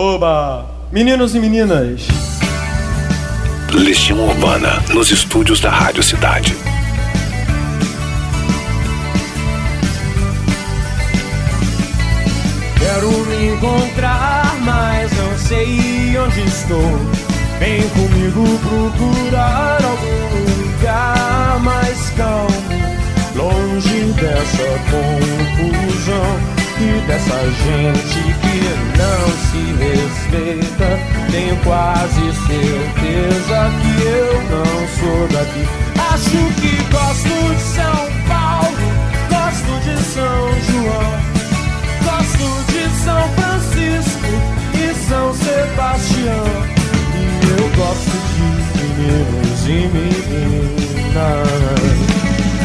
Oba! Meninos e meninas! Legião Urbana, nos estúdios da Rádio Cidade. Quero me encontrar, mas não sei onde estou. Vem comigo procurar algum lugar mais calmo, longe dessa confusão e dessa gente que não se respeita. Tenho quase certeza que eu não sou daqui. Acho que gosto de São Paulo, gosto de São João, gosto de São Francisco e São Sebastião. E eu gosto de meninos e meninas.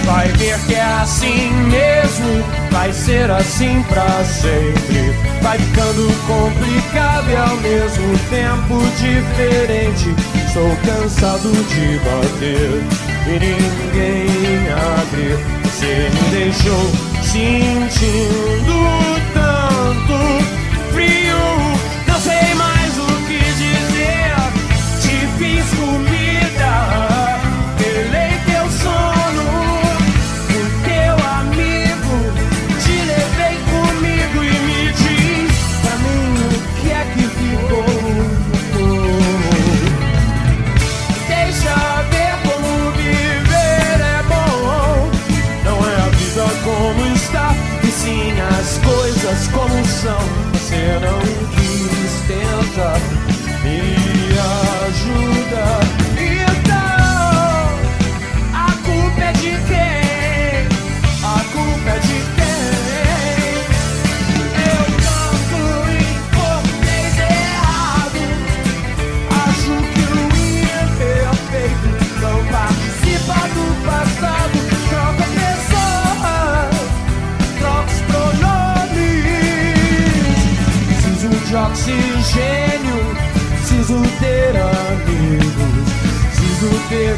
Vai ver que é assim mesmo, vai ser assim pra sempre. Vai ficando complicado e ao mesmo tempo diferente. Estou cansado de bater e ninguém abre. Você me deixou sentindo tanto frio.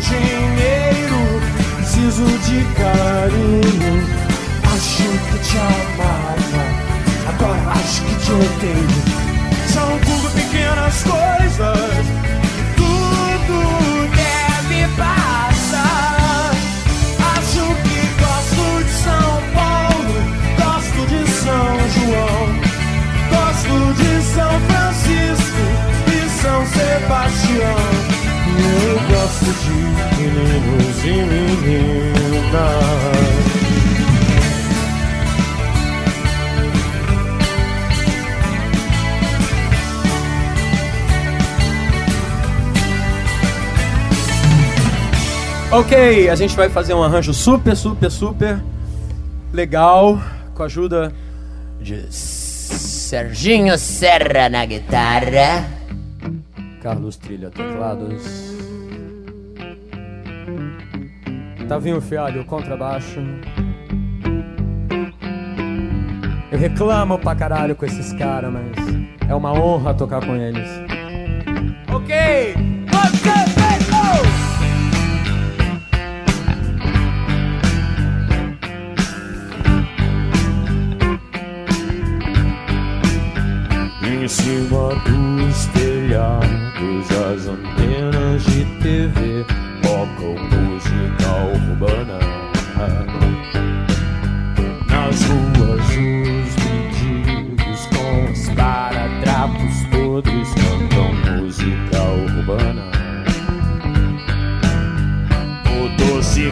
Dinheiro, preciso de carinho. Acho que te amava, agora acho que te odeio. Gosto de meninos e meninas. Ok, a gente vai fazer um arranjo super, super, super legal com a ajuda De Serginho Serra na guitarra. Carlos Trilha Teclados. Tavinho Fialho contrabaixo. Eu reclamo pra caralho com esses caras, mas é uma honra tocar com eles. Ok! Em cima dos telhados, as antenas de TV tocam música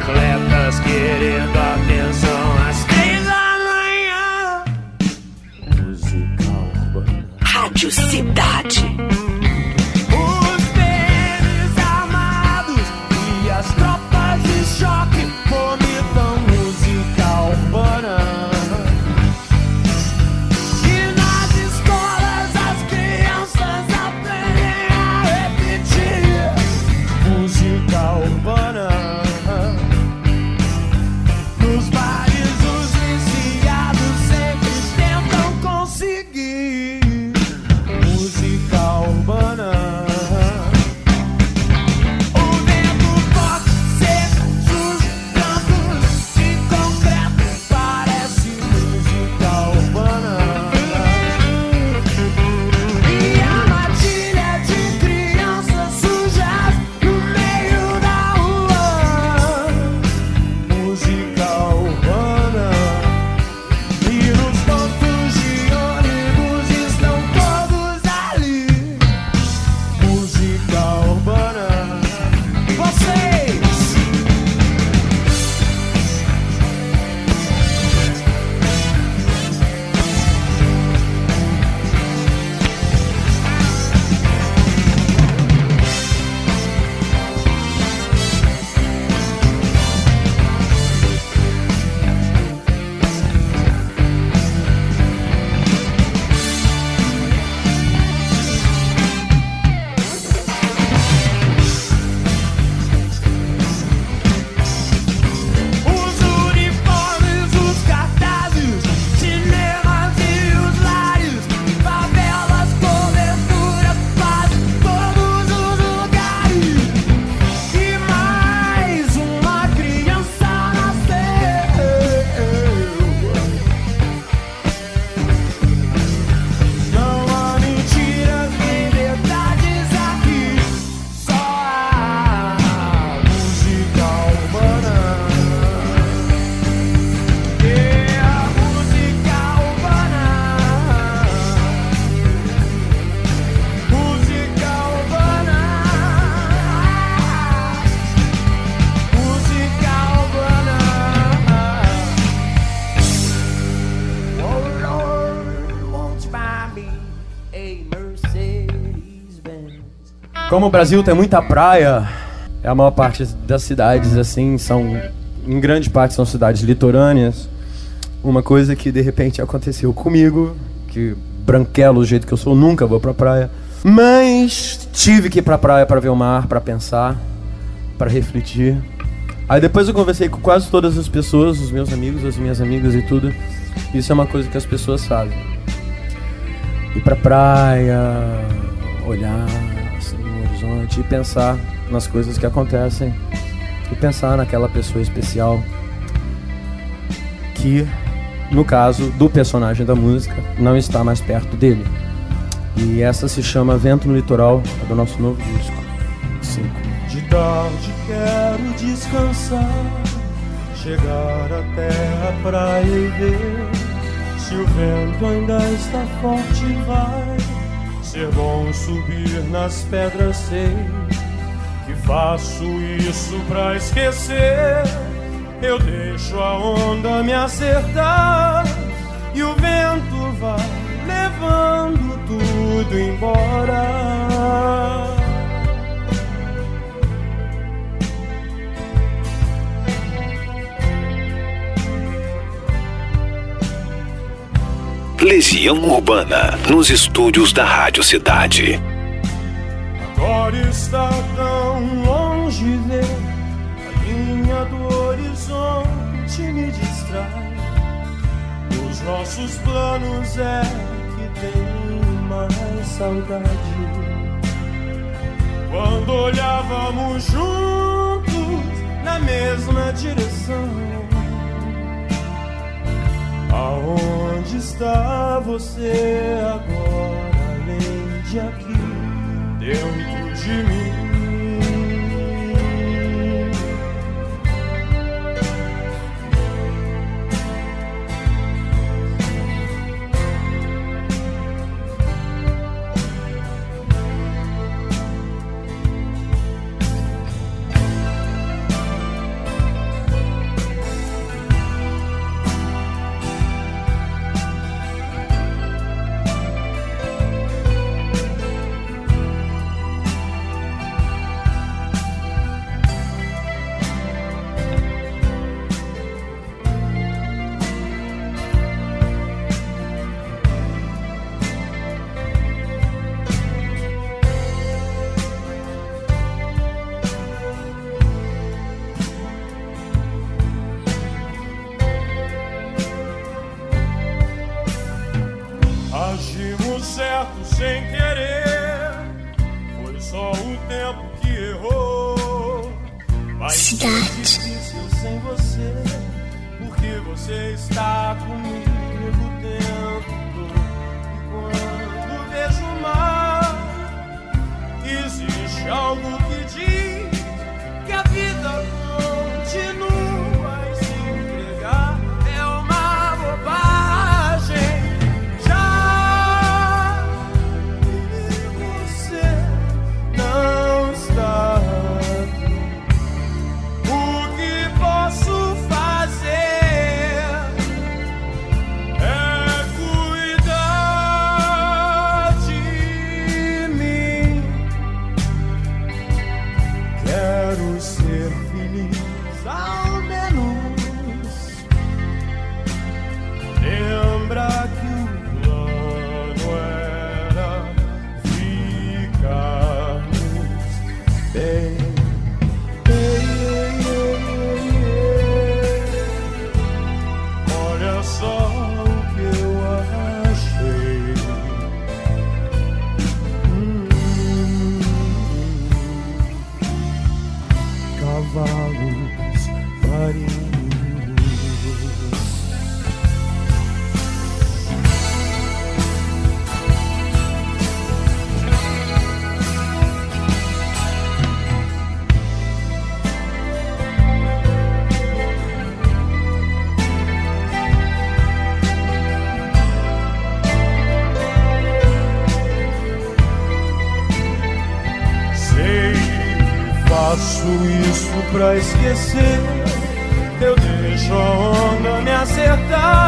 Motocicletas querendo atenção às três da manhã. Música urbana. Rádio Cidade. Como o Brasil tem muita praia, é a maior parte das cidades assim são, em grande parte são cidades litorâneas. Uma coisa que de repente aconteceu comigo, que branquelo do jeito que eu sou, nunca vou pra praia, mas tive que ir pra praia para ver o mar, para pensar, para refletir. Aí depois eu conversei com quase todas as pessoas, os meus amigos, as minhas amigas e tudo. Isso é uma coisa que as pessoas fazem. Ir pra praia, olhar horizonte e pensar nas coisas que acontecem. E pensar naquela pessoa especial que, no caso do personagem da música, não está mais perto dele. E essa se chama Vento no Litoral, é do nosso novo disco. Cinco. De tarde quero descansar, chegar até a praia e ver se o vento ainda está forte. Vai ser bom subir nas pedras, sei que faço isso pra esquecer. Eu deixo a onda me acertar e o vento vai levando tudo embora. Legião Urbana, nos estúdios da Rádio Cidade. Agora está tão longe ver a linha do horizonte me distrai. Os nossos planos é que tem mais saudade. Quando olhávamos juntos na mesma direção. Aonde está você agora, além de aqui, dentro de mim? Sei que faço isso pra esquecer. Acertar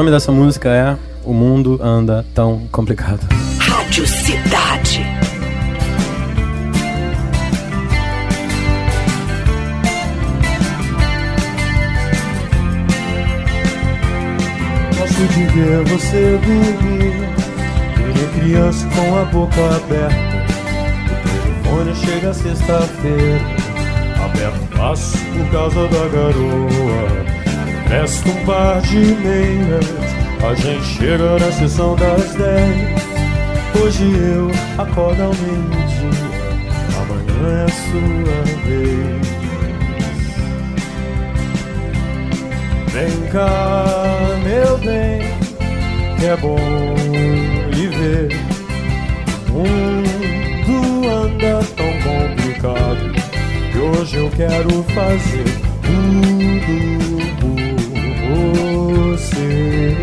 nome dessa música é O Mundo Anda Tão Complicado. Rádio Cidade. Gosto de ver você dormir Ele criança com a boca aberta O telefone chega sexta-feira Aberto passo por causa da garoa Presta um par de meias A gente chega na sessão das dez. Hoje eu acordo ao meio-dia Amanhã é sua vez. Vem cá, meu bem, que é bom lhe ver. O mundo anda tão complicado que hoje eu quero fazer tudo você.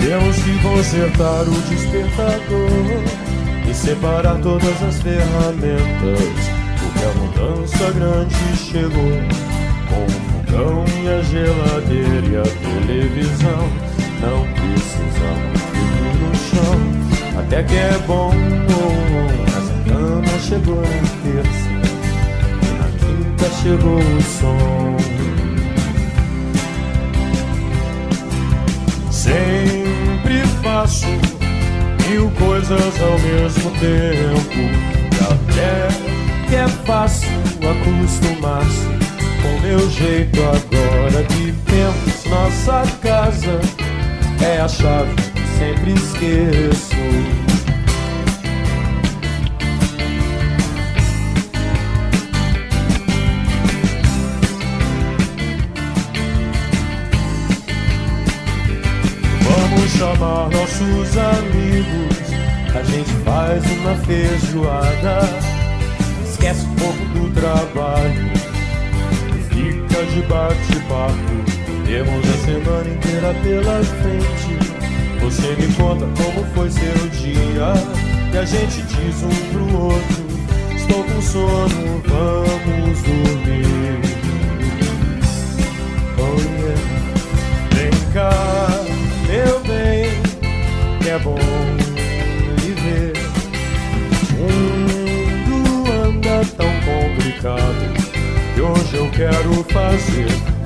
Temos que consertar o despertador e separar todas as ferramentas. Porque a mudança grande chegou com o fogão e a geladeira e a televisão. Não precisamos dormir no chão, até que é bom. Mas a cama chegou na terça e na quinta chegou o som. Sempre faço mil coisas ao mesmo tempo. E até que é fácil acostumar-se com meu jeito agora que temos nossa casa. É a chave que sempre esqueço. Vamos chamar nossos amigos. A gente faz uma feijoada. Esquece um pouco do trabalho. Fica de bate-papo. Temos a semana inteira pela frente. Você me conta como foi seu dia. E a gente diz um pro outro: Estou com sono, vamos dormir. Oh yeah. Vem cá, meu bem, que é bom lhe ver. O mundo anda tão complicado que hoje eu quero fazer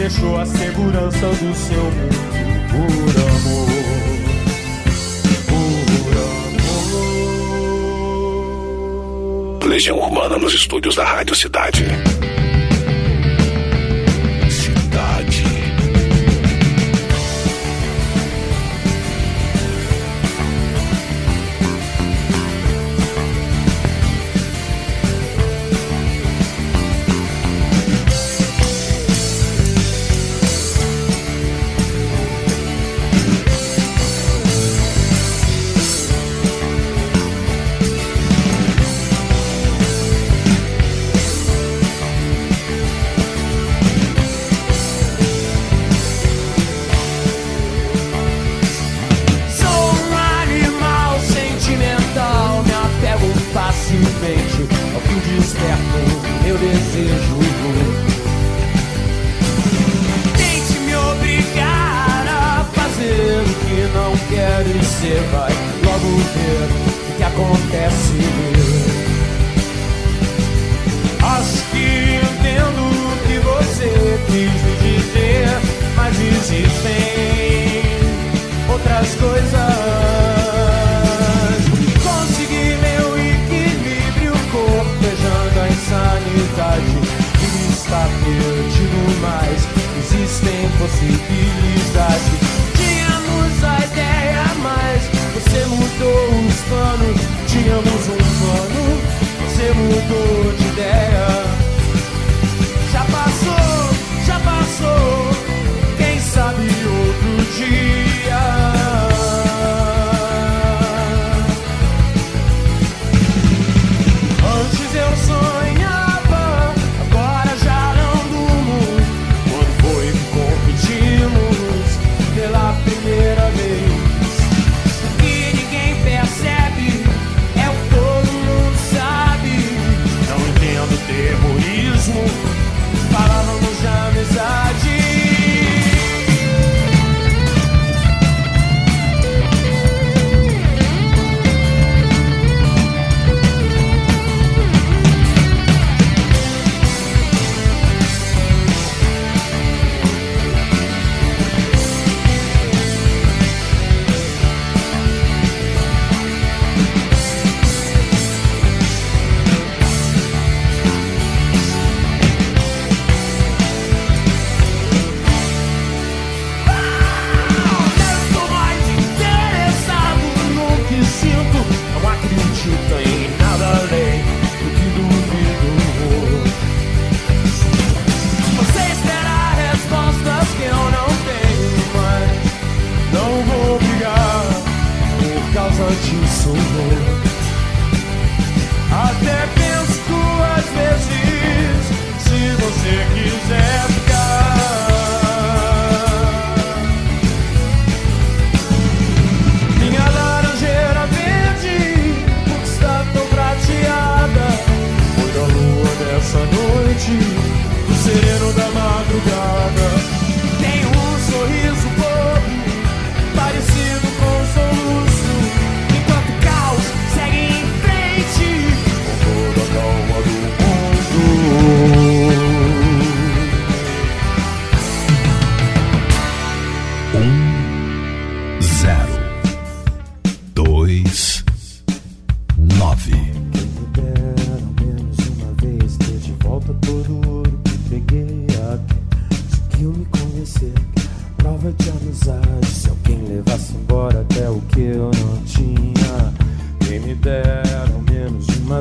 deixou a segurança do seu mundo por amor, Legião Urbana nos estúdios da Rádio Cidade. Você vai logo ver o que acontece. Acho que entendo o que você quis dizer, mas existem outras coisas. Consegui meu equilíbrio, cortejando a insanidade. E está perdido, mas existem possibilidades. Tínhamos a ideia, mais. Você mudou os planos, tínhamos um plano. Você mudou de ideia. Já passou, já passou. Quem sabe outro dia. sou eu. Até penso duas vezes se você quiser ficar. Minha laranjeira verde está tão prateada. Foi da lua dessa noite.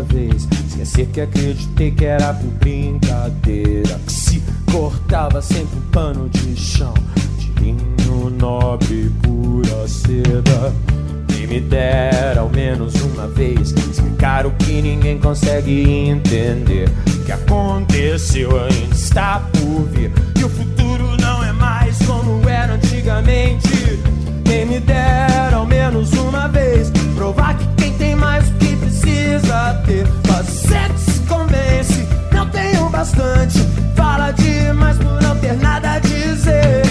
Vez. Esquecer que acreditei que era por brincadeira. Que se cortava sempre um pano de chão. De linho nobre, pura seda. E me dera ao menos uma vez explicar o que ninguém consegue entender. O que aconteceu ainda está por vir. E o futuro não é mais como era antigamente. Quem me dera ao menos uma vez provar que Você se convence, não tenho bastante. Fala demais por não ter nada a dizer.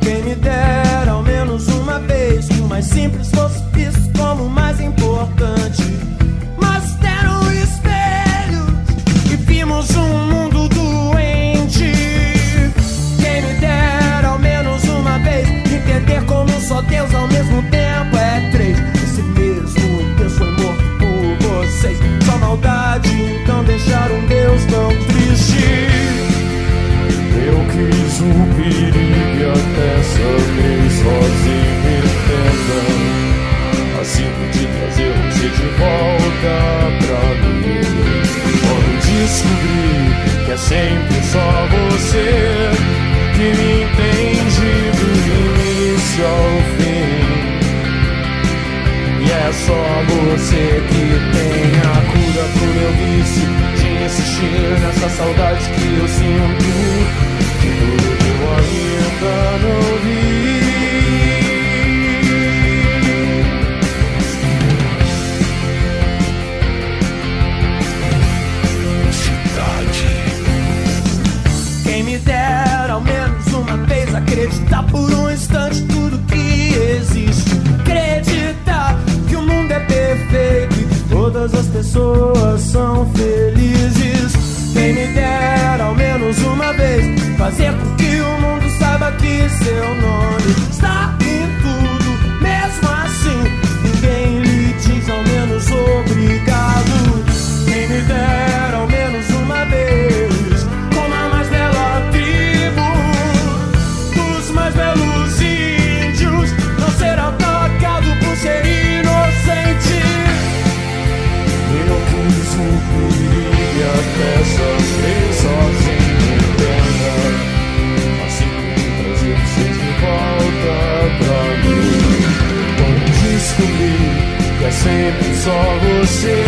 Quem me dera ao menos uma vez que o mais simples fosse as pessoas são felizes. Quem me dera ao menos uma vez fazer com que o mundo saiba que seu nome está só você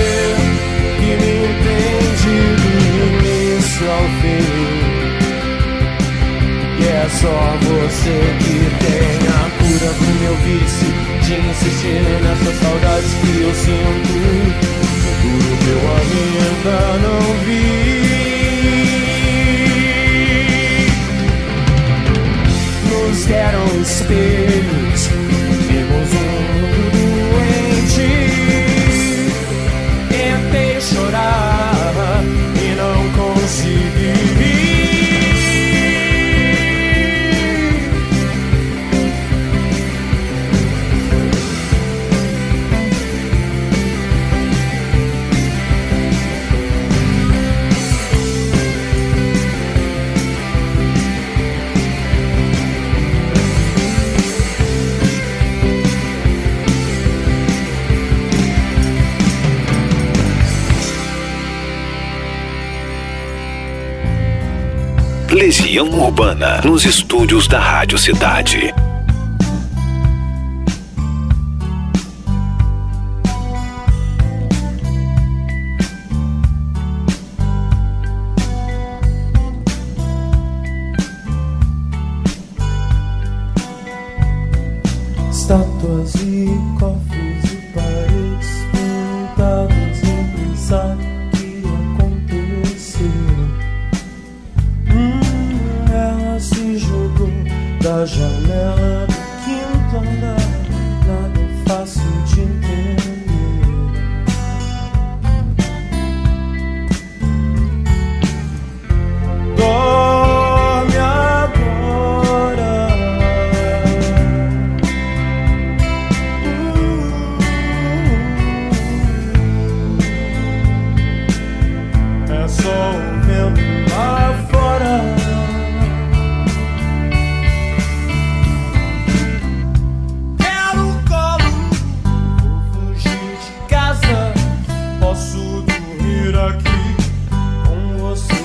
que me entende do início ao fim. E é só você que tem a cura pro meu vício De insistir nessas saudades que eu sinto. Tudo que eu ainda não vi. Nos deram espelhos Urbana, nos estúdios da Rádio Cidade. Estátuas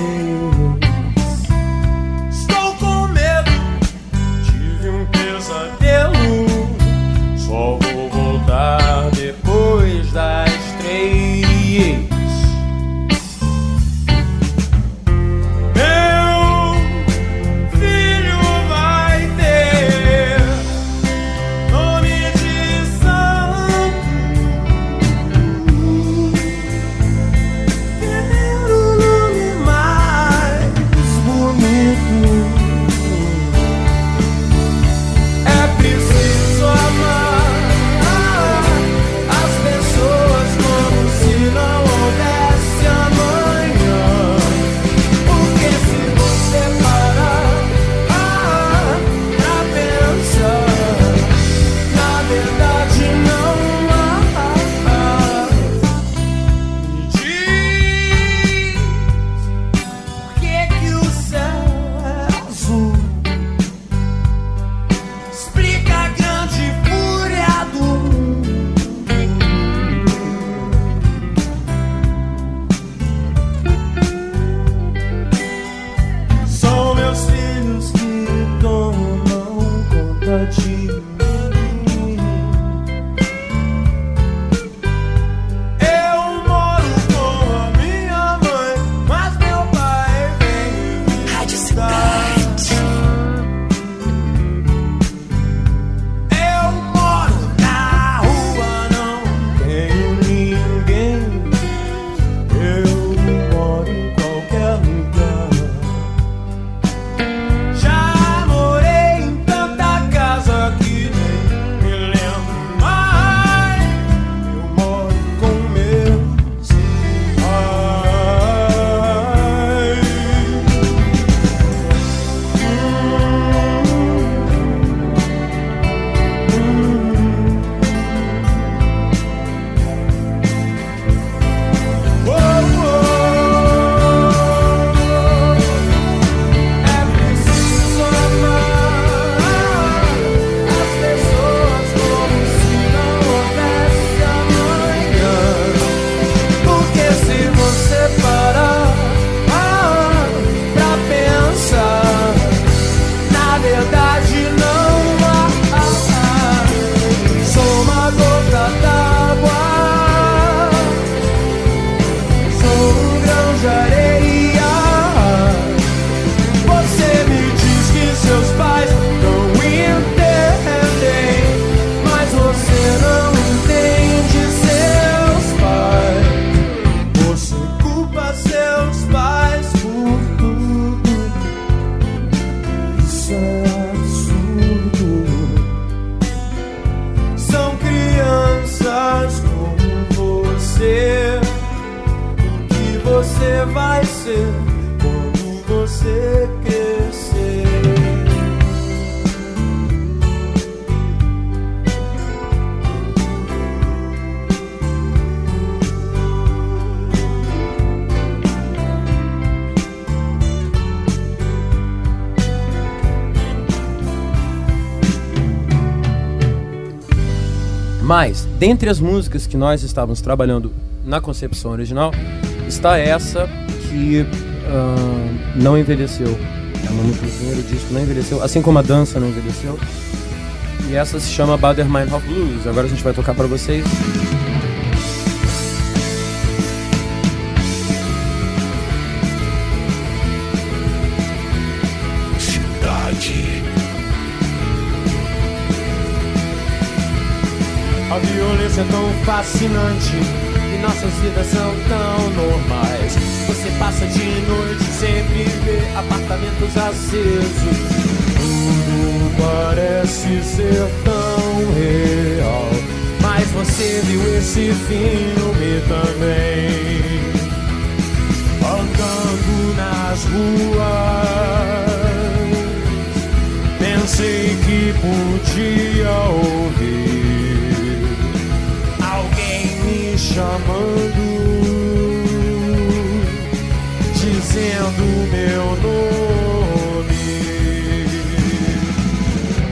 see. Dentre as músicas que nós estávamos trabalhando na concepção original, está essa que ah, não envelheceu. É uma música do primeiro disco, não envelheceu, assim como a dança não envelheceu. E essa se chama Bader Meinhof Blues. Agora a gente vai tocar para vocês. Violência é tão fascinante e nossas vidas são tão normais. Você passa de noite sempre vê apartamentos acesos. Tudo parece ser tão real, mas você viu esse filme também. Andando nas ruas, pensei que podia ouvir chamando, dizendo meu nome.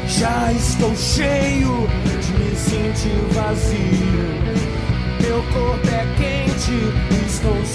Já estou cheio de me sentir vazio. Meu corpo é quente, estou